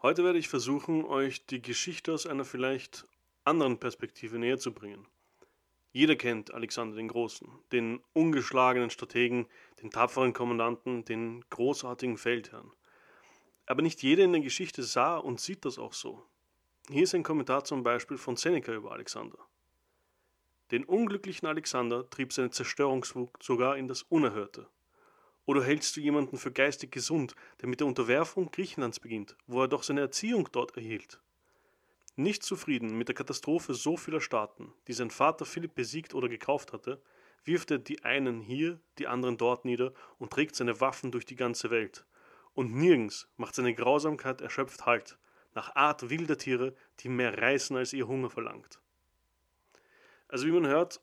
Heute werde ich versuchen, euch die Geschichte aus einer vielleicht anderen Perspektive näher zu bringen. Jeder kennt Alexander den Großen, den ungeschlagenen Strategen, den tapferen Kommandanten, den großartigen Feldherrn. Aber nicht jeder in der Geschichte sah und sieht das auch so. Hier ist ein Kommentar zum Beispiel von Seneca über Alexander. Den unglücklichen Alexander trieb seine Zerstörungswut sogar in das Unerhörte. Oder hältst du jemanden für geistig gesund, der mit der Unterwerfung Griechenlands beginnt, wo er doch seine Erziehung dort erhielt? Nicht zufrieden mit der Katastrophe so vieler Staaten, die sein Vater Philipp besiegt oder gekauft hatte, wirft er die einen hier, die anderen dort nieder und trägt seine Waffen durch die ganze Welt. Und nirgends macht seine Grausamkeit erschöpft Halt, nach Art wilder Tiere, die mehr reißen als ihr Hunger verlangt. Also wie man hört,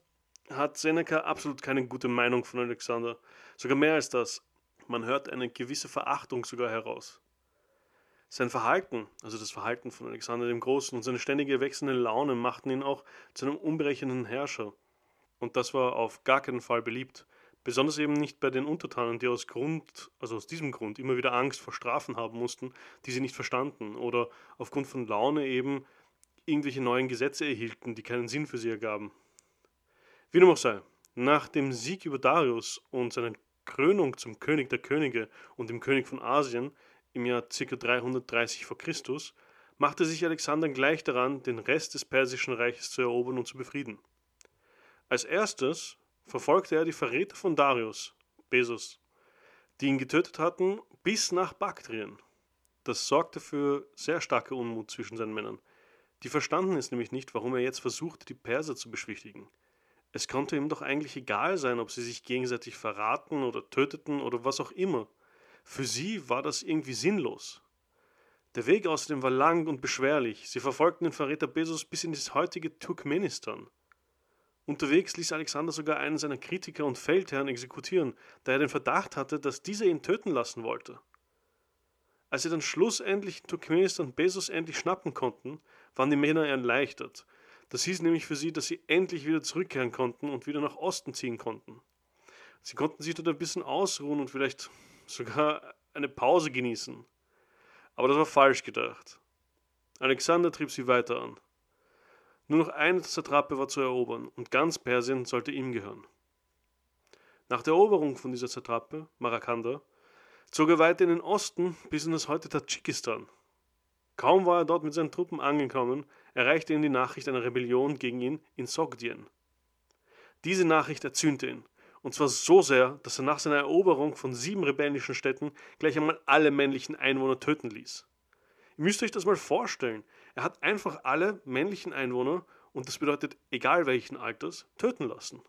hat Seneca absolut keine gute Meinung von Alexander. Sogar mehr als das. Man hört eine gewisse Verachtung sogar heraus. Sein Verhalten, also das Verhalten von Alexander dem Großen und seine ständige wechselnde Laune machten ihn auch zu einem unberechnenden Herrscher. Und das war auf gar keinen Fall beliebt. Besonders eben nicht bei den Untertanen, die aus Grund, also aus diesem Grund, immer wieder Angst vor Strafen haben mussten, die sie nicht verstanden oder aufgrund von Laune eben irgendwelche neuen Gesetze erhielten, die keinen Sinn für sie ergaben. Wie dem auch sei, nach dem Sieg über Darius und seiner Krönung zum König der Könige und dem König von Asien im Jahr ca. 330 v. Chr. machte sich Alexander gleich daran, den Rest des persischen Reiches zu erobern und zu befrieden. Als erstes verfolgte er die Verräter von Darius, Besus, die ihn getötet hatten, bis nach Baktrien. Das sorgte für sehr starke Unmut zwischen seinen Männern. Die verstanden es nämlich nicht, warum er jetzt versuchte, die Perser zu beschwichtigen. Es konnte ihm doch eigentlich egal sein, ob sie sich gegenseitig verraten oder töteten oder was auch immer. Für sie war das irgendwie sinnlos. Der Weg außerdem war lang und beschwerlich. Sie verfolgten den Verräter Bezos bis in das heutige Turkmenistan. Unterwegs ließ Alexander sogar einen seiner Kritiker und Feldherren exekutieren, da er den Verdacht hatte, dass dieser ihn töten lassen wollte. Als sie dann schlussendlich in Turkmenistan Bezos endlich schnappen konnten, waren die Männer erleichtert. Das hieß nämlich für sie, dass sie endlich wieder zurückkehren konnten und wieder nach Osten ziehen konnten. Sie konnten sich dort ein bisschen ausruhen und vielleicht sogar eine Pause genießen. Aber das war falsch gedacht. Alexander trieb sie weiter an. Nur noch eine Satrape war zu erobern und ganz Persien sollte ihm gehören. Nach der Eroberung von dieser Satrape, Marakanda, zog er weiter in den Osten bis in das heute Tadschikistan. Kaum war er dort mit seinen Truppen angekommen, erreichte ihn die Nachricht einer Rebellion gegen ihn in Sogdien. Diese Nachricht erzürnte ihn und zwar so sehr, dass er nach seiner Eroberung von sieben rebellischen Städten gleich einmal alle männlichen Einwohner töten ließ. Ihr müsst euch das mal vorstellen. Er hat einfach alle männlichen Einwohner, und das bedeutet egal welchen Alters, töten lassen.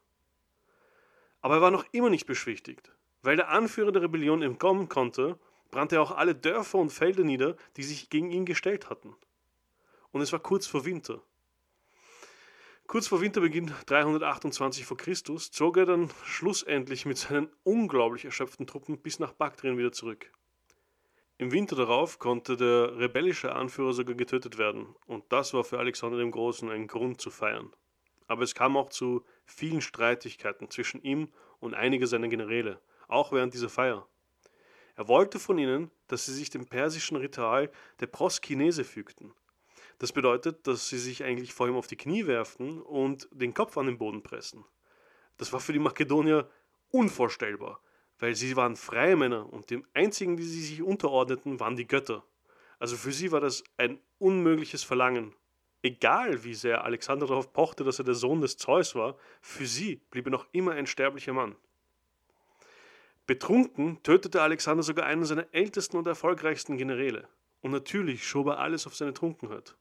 Aber er war noch immer nicht beschwichtigt. Weil der Anführer der Rebellion entkommen konnte, brannte er auch alle Dörfer und Felder nieder, die sich gegen ihn gestellt hatten. Und es war kurz vor Winter. Kurz vor Winterbeginn 328 v. Chr. zog er dann schlussendlich mit seinen unglaublich erschöpften Truppen bis nach Baktrien wieder zurück. Im Winter darauf konnte der rebellische Anführer sogar getötet werden, und das war für Alexander dem Großen ein Grund zu feiern. Aber es kam auch zu vielen Streitigkeiten zwischen ihm und einigen seiner Generäle, auch während dieser Feier. Er wollte von ihnen, dass sie sich dem persischen Ritual der Proskinese fügten, das bedeutet, dass sie sich eigentlich vor ihm auf die Knie werfen und den Kopf an den Boden pressen. Das war für die Makedonier unvorstellbar, weil sie waren freie Männer und dem einzigen, die sie sich unterordneten, waren die Götter. Also für sie war das ein unmögliches Verlangen. Egal wie sehr Alexander darauf pochte, dass er der Sohn des Zeus war, für sie blieb er noch immer ein sterblicher Mann. Betrunken tötete Alexander sogar einen seiner ältesten und erfolgreichsten Generäle. Und natürlich schob er alles auf seine Trunkenheit.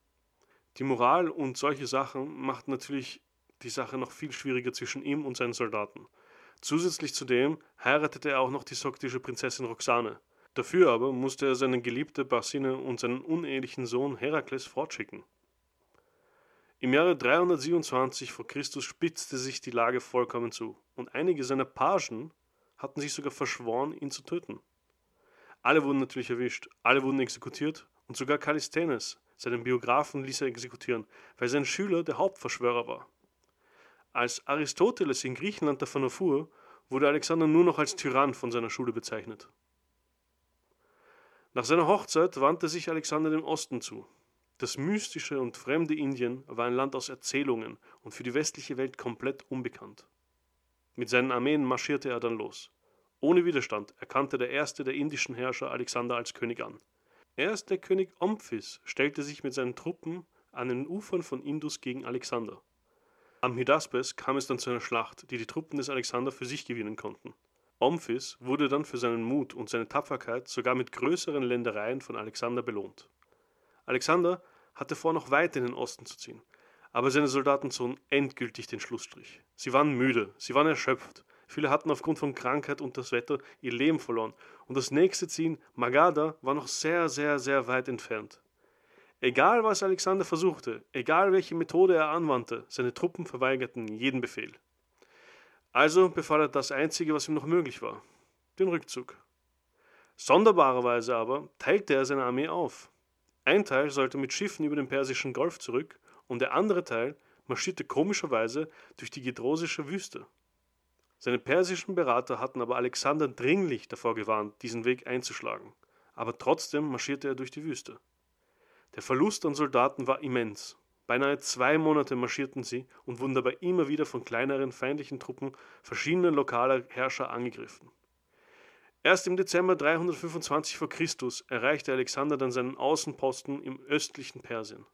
Die Moral und solche Sachen macht natürlich die Sache noch viel schwieriger zwischen ihm und seinen Soldaten. Zusätzlich zu dem heiratete er auch noch die soktische Prinzessin Roxane. Dafür aber musste er seine geliebte Barsine und seinen unehelichen Sohn Herakles fortschicken. Im Jahre 327 v. Chr. spitzte sich die Lage vollkommen zu, und einige seiner Pagen hatten sich sogar verschworen, ihn zu töten. Alle wurden natürlich erwischt, alle wurden exekutiert, und sogar Kallisthenes, seinen Biografen ließ er exekutieren, weil sein Schüler der Hauptverschwörer war. Als Aristoteles in Griechenland davon erfuhr, wurde Alexander nur noch als Tyrann von seiner Schule bezeichnet. Nach seiner Hochzeit wandte sich Alexander dem Osten zu. Das mystische und fremde Indien war ein Land aus Erzählungen und für die westliche Welt komplett unbekannt. Mit seinen Armeen marschierte er dann los. Ohne Widerstand erkannte der erste der indischen Herrscher Alexander als König an. Erst der König Omphis stellte sich mit seinen Truppen an den Ufern von Indus gegen Alexander. Am Hydaspes kam es dann zu einer Schlacht, die die Truppen des Alexander für sich gewinnen konnten. Omphis wurde dann für seinen Mut und seine Tapferkeit sogar mit größeren Ländereien von Alexander belohnt. Alexander hatte vor, noch weiter in den Osten zu ziehen, aber seine Soldaten zogen endgültig den Schlussstrich. Sie waren müde, sie waren erschöpft, viele hatten aufgrund von Krankheit und das Wetter ihr Leben verloren, und das nächste Ziel, Magadha, war noch sehr, sehr, sehr weit entfernt. Egal was Alexander versuchte, egal welche Methode er anwandte, seine Truppen verweigerten jeden Befehl. Also befahl er das Einzige, was ihm noch möglich war, den Rückzug. Sonderbarerweise aber teilte er seine Armee auf. Ein Teil sollte mit Schiffen über den Persischen Golf zurück und der andere Teil marschierte komischerweise durch die gedrosische Wüste. Seine persischen Berater hatten aber Alexander dringlich davor gewarnt, diesen Weg einzuschlagen, aber trotzdem marschierte er durch die Wüste. Der Verlust an Soldaten war immens. Beinahe zwei Monate marschierten sie und wurden dabei immer wieder von kleineren feindlichen Truppen verschiedener lokaler Herrscher angegriffen. Erst im Dezember 325 v. Chr. erreichte Alexander dann seinen Außenposten im östlichen Persien.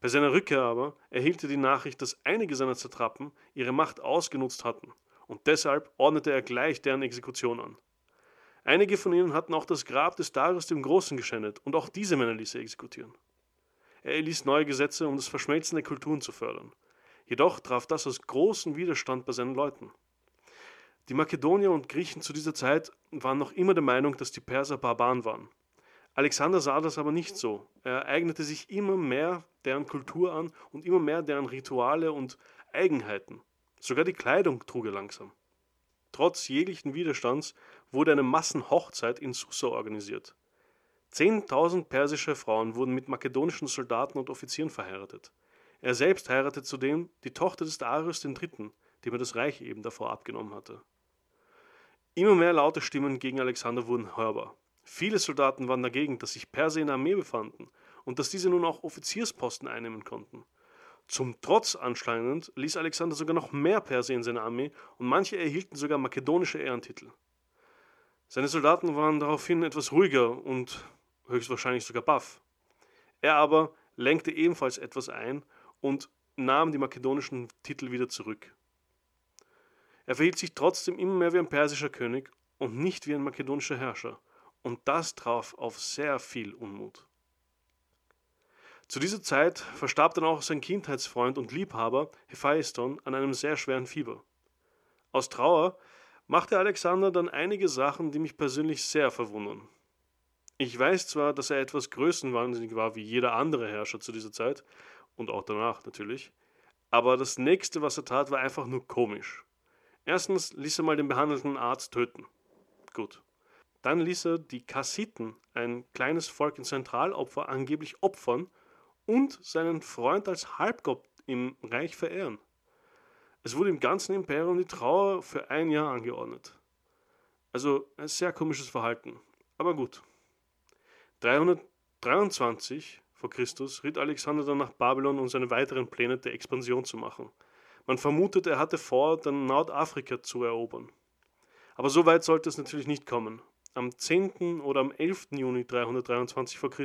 Bei seiner Rückkehr aber erhielt er die Nachricht, dass einige seiner Satrapen ihre Macht ausgenutzt hatten, und deshalb ordnete er gleich deren Exekution an. Einige von ihnen hatten auch das Grab des Darius dem Großen geschändet, und auch diese Männer ließ er exekutieren. Er erließ neue Gesetze, um das Verschmelzen der Kulturen zu fördern. Jedoch traf das aus großen Widerstand bei seinen Leuten. Die Makedonier und Griechen zu dieser Zeit waren noch immer der Meinung, dass die Perser Barbaren waren. Alexander sah das aber nicht so. Er eignete sich immer mehr deren Kultur an und immer mehr deren Rituale und Eigenheiten. Sogar die Kleidung trug er langsam. Trotz jeglichen Widerstands wurde eine Massenhochzeit in Susa organisiert. Zehntausend persische Frauen wurden mit makedonischen Soldaten und Offizieren verheiratet. Er selbst heiratete zudem die Tochter des Darius III., dem er das Reich eben davor abgenommen hatte. Immer mehr laute Stimmen gegen Alexander wurden hörbar. Viele Soldaten waren dagegen, dass sich Perser in der Armee befanden und dass diese nun auch Offiziersposten einnehmen konnten. Zum Trotz anscheinend ließ Alexander sogar noch mehr Perser in seiner Armee und manche erhielten sogar makedonische Ehrentitel. Seine Soldaten waren daraufhin etwas ruhiger und höchstwahrscheinlich sogar baff. Er aber lenkte ebenfalls etwas ein und nahm die makedonischen Titel wieder zurück. Er verhielt sich trotzdem immer mehr wie ein persischer König und nicht wie ein makedonischer Herrscher, und das traf auf sehr viel Unmut. Zu dieser Zeit verstarb dann auch sein Kindheitsfreund und Liebhaber Hephaiston an einem sehr schweren Fieber. Aus Trauer machte Alexander dann einige Sachen, die mich persönlich sehr verwundern. Ich weiß zwar, dass er etwas größenwahnsinnig war wie jeder andere Herrscher zu dieser Zeit und auch danach natürlich, aber das nächste, was er tat, war einfach nur komisch. Erstens ließ er mal den behandelten Arzt töten. Gut. Dann ließ er die Kassiten, ein kleines Volk in Zentralopfer, angeblich opfern und seinen Freund als Halbgott im Reich verehren. Es wurde im ganzen Imperium die Trauer für ein Jahr angeordnet. Also ein sehr komisches Verhalten. Aber gut. 323 vor Christus ritt Alexander dann nach Babylon, um seine weiteren Pläne der Expansion zu machen. Man vermutet, er hatte vor, dann Nordafrika zu erobern. Aber so weit sollte es natürlich nicht kommen. Am 10. oder am 11. Juni 323 v. Chr.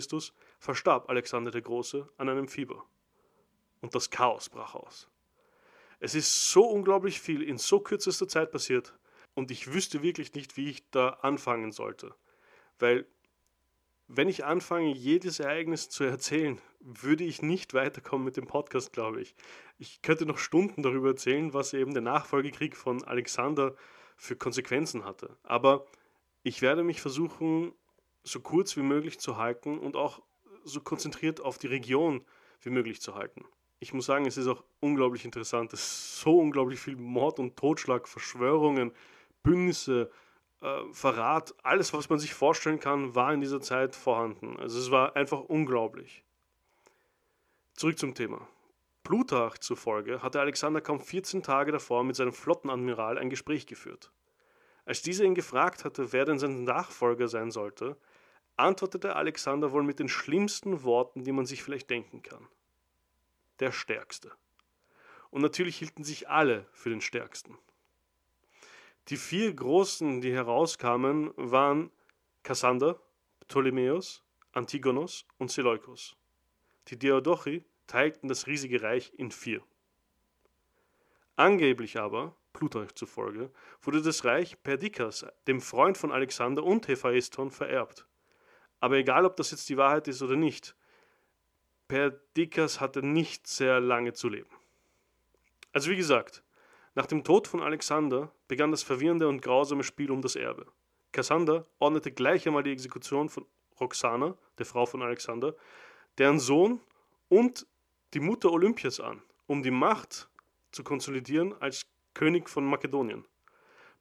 verstarb Alexander der Große an einem Fieber. Und das Chaos brach aus. Es ist so unglaublich viel in so kürzester Zeit passiert und ich wüsste wirklich nicht, wie ich da anfangen sollte. Weil wenn ich anfange, jedes Ereignis zu erzählen, würde ich nicht weiterkommen mit dem Podcast, glaube ich. Ich könnte noch Stunden darüber erzählen, was eben der Nachfolgekrieg von Alexander für Konsequenzen hatte. Aber ich werde mich versuchen, so kurz wie möglich zu halten und auch so konzentriert auf die Region wie möglich zu halten. Ich muss sagen, es ist auch unglaublich interessant. Es ist so unglaublich viel Mord und Totschlag, Verschwörungen, Bündnisse, äh, Verrat, alles, was man sich vorstellen kann, war in dieser Zeit vorhanden. Also es war einfach unglaublich. Zurück zum Thema. Plutarch zufolge hatte Alexander kaum 14 Tage davor mit seinem Flottenadmiral ein Gespräch geführt. Als dieser ihn gefragt hatte, wer denn sein Nachfolger sein sollte, antwortete Alexander wohl mit den schlimmsten Worten, die man sich vielleicht denken kann. Der Stärkste. Und natürlich hielten sich alle für den Stärksten. Die vier Großen, die herauskamen, waren Kassander, Ptolemäus, Antigonos und Seleukos. Die Diadochi teilten das riesige Reich in vier. Angeblich aber, Plutarch zufolge, wurde das Reich Perdikas, dem Freund von Alexander und Hephaeston, vererbt. Aber egal, ob das jetzt die Wahrheit ist oder nicht, Perdikas hatte nicht sehr lange zu leben. Also wie gesagt, nach dem Tod von Alexander begann das verwirrende und grausame Spiel um das Erbe. Kassander ordnete gleich einmal die Exekution von Roxana, der Frau von Alexander, deren Sohn und die Mutter Olympias an, um die Macht zu konsolidieren als König von Makedonien.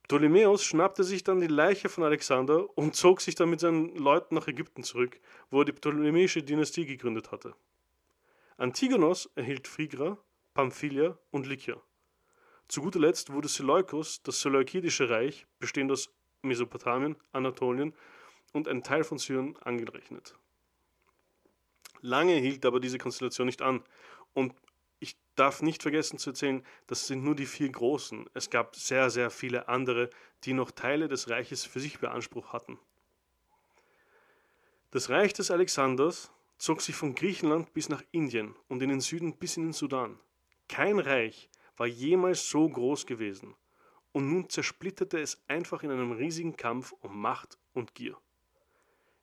Ptolemäus schnappte sich dann die Leiche von Alexander und zog sich dann mit seinen Leuten nach Ägypten zurück, wo er die ptolemäische Dynastie gegründet hatte. Antigonos erhielt Phrygia, Pamphylia und Lykia. Zu guter Letzt wurde Seleukos, das Seleukidische Reich, bestehend aus Mesopotamien, Anatolien und ein Teil von Syrien, angerechnet. Lange hielt aber diese Konstellation nicht an und ich darf nicht vergessen zu erzählen, das sind nur die vier Großen. Es gab sehr, sehr viele andere, die noch Teile des Reiches für sich beansprucht hatten. Das Reich des Alexanders zog sich von Griechenland bis nach Indien und in den Süden bis in den Sudan. Kein Reich war jemals so groß gewesen, und nun zersplitterte es einfach in einem riesigen Kampf um Macht und Gier.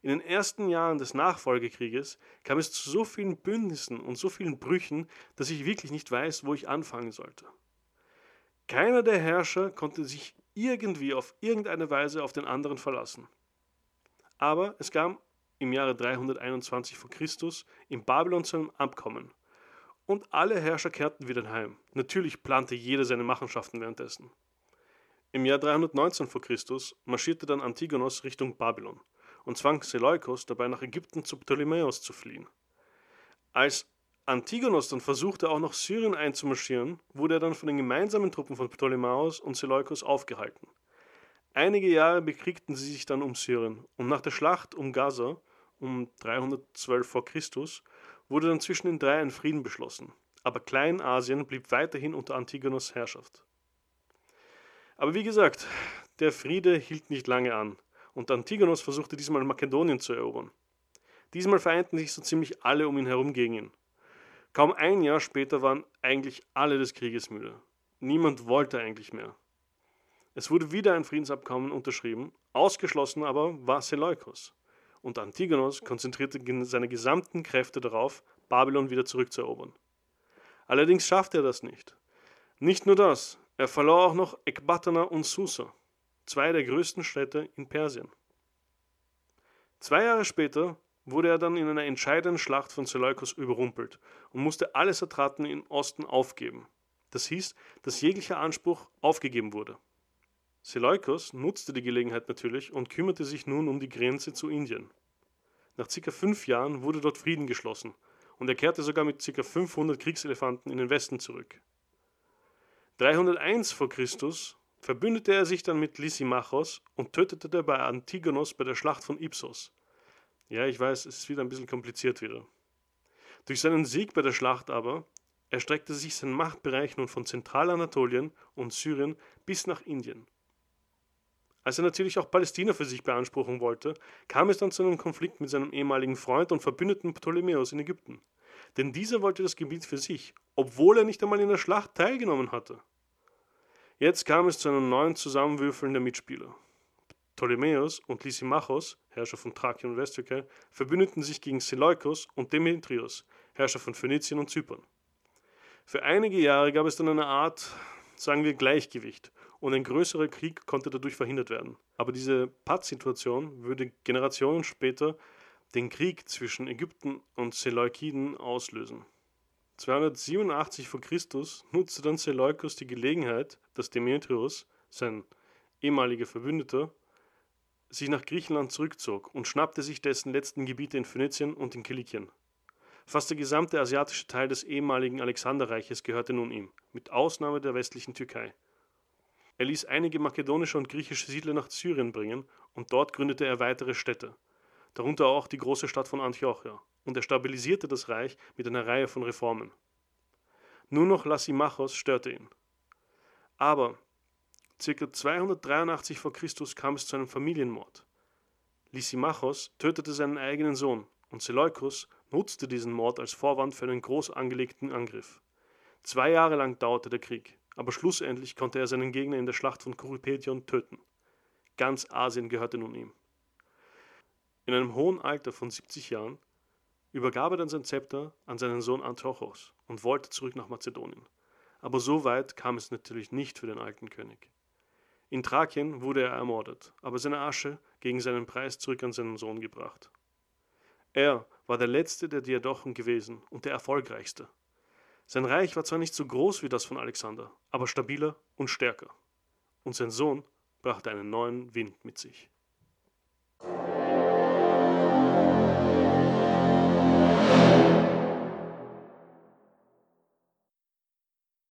In den ersten Jahren des Nachfolgekrieges kam es zu so vielen Bündnissen und so vielen Brüchen, dass ich wirklich nicht weiß, wo ich anfangen sollte. Keiner der Herrscher konnte sich irgendwie auf irgendeine Weise auf den anderen verlassen. Aber es kam im Jahre 321 v. Chr. in Babylon zu einem Abkommen, und alle Herrscher kehrten wieder heim. Natürlich plante jeder seine Machenschaften währenddessen. Im Jahr 319 v. Chr. marschierte dann Antigonos Richtung Babylon und zwang Seleukos dabei nach Ägypten zu Ptolemäus zu fliehen. Als Antigonos dann versuchte, auch nach Syrien einzumarschieren, wurde er dann von den gemeinsamen Truppen von Ptolemäus und Seleukos aufgehalten. Einige Jahre bekriegten sie sich dann um Syrien und nach der Schlacht um Gaza um 312 v. Chr wurde dann zwischen den drei ein Frieden beschlossen, aber Kleinasien blieb weiterhin unter Antigonos Herrschaft. Aber wie gesagt, der Friede hielt nicht lange an und Antigonos versuchte diesmal Makedonien zu erobern. Diesmal vereinten sich so ziemlich alle um ihn herum gegen ihn. Kaum ein Jahr später waren eigentlich alle des Krieges müde. Niemand wollte eigentlich mehr. Es wurde wieder ein Friedensabkommen unterschrieben, ausgeschlossen aber war Seleukos und Antigonos konzentrierte seine gesamten Kräfte darauf, Babylon wieder zurückzuerobern. Allerdings schaffte er das nicht. Nicht nur das, er verlor auch noch Ekbatana und Susa, zwei der größten Städte in Persien. Zwei Jahre später wurde er dann in einer entscheidenden Schlacht von Seleukos überrumpelt und musste alle Satraten im Osten aufgeben. Das hieß, dass jeglicher Anspruch aufgegeben wurde. Seleukos nutzte die Gelegenheit natürlich und kümmerte sich nun um die Grenze zu Indien. Nach circa fünf Jahren wurde dort Frieden geschlossen und er kehrte sogar mit ca. 500 Kriegselefanten in den Westen zurück. 301 v. Chr. Verbündete er sich dann mit Lysimachos und tötete dabei Antigonos bei der Schlacht von Ipsos. Ja, ich weiß, es ist wieder ein bisschen kompliziert wieder. Durch seinen Sieg bei der Schlacht aber erstreckte sich sein Machtbereich nun von Zentralanatolien und Syrien bis nach Indien. Als er natürlich auch Palästina für sich beanspruchen wollte, kam es dann zu einem Konflikt mit seinem ehemaligen Freund und Verbündeten Ptolemäus in Ägypten. Denn dieser wollte das Gebiet für sich, obwohl er nicht einmal in der Schlacht teilgenommen hatte. Jetzt kam es zu einem neuen Zusammenwürfeln der Mitspieler. Ptolemäus und Lysimachos, Herrscher von Thrakien und Westtürkei, verbündeten sich gegen Seleukos und Demetrios, Herrscher von Phönizien und Zypern. Für einige Jahre gab es dann eine Art, sagen wir, Gleichgewicht und ein größerer Krieg konnte dadurch verhindert werden. Aber diese Pattsituation würde Generationen später den Krieg zwischen Ägypten und Seleukiden auslösen. 287 v. Chr. nutzte dann Seleukos die Gelegenheit, dass Demetrios, sein ehemaliger Verbündeter, sich nach Griechenland zurückzog und schnappte sich dessen letzten Gebiete in Phönizien und in Kilikien. Fast der gesamte asiatische Teil des ehemaligen Alexanderreiches gehörte nun ihm, mit Ausnahme der westlichen Türkei. Er ließ einige makedonische und griechische Siedler nach Syrien bringen und dort gründete er weitere Städte. darunter auch die große Stadt von Antiochia, und er stabilisierte das Reich mit einer Reihe von Reformen. Nur noch Lysimachos störte ihn. Aber ca. 283 v. Chr. kam es zu einem Familienmord. Lysimachos tötete seinen eigenen Sohn und Seleukus nutzte diesen Mord als Vorwand für einen groß angelegten Angriff. Zwei Jahre lang dauerte der Krieg, aber schlussendlich konnte er seinen Gegner in der Schlacht von Kurupedion töten. Ganz Asien gehörte nun ihm. In einem hohen Alter von 70 Jahren übergab er dann sein Zepter an seinen Sohn Antiochos und wollte zurück nach Mazedonien. Aber so weit kam es natürlich nicht für den alten König. In Thrakien wurde er ermordet, aber seine Asche gegen seinen Preis zurück an seinen Sohn gebracht. Er war der letzte der Diadochen gewesen und der erfolgreichste. Sein Reich war zwar nicht so groß wie das von Alexander, aber stabiler und stärker. Und sein Sohn brachte einen neuen Wind mit sich.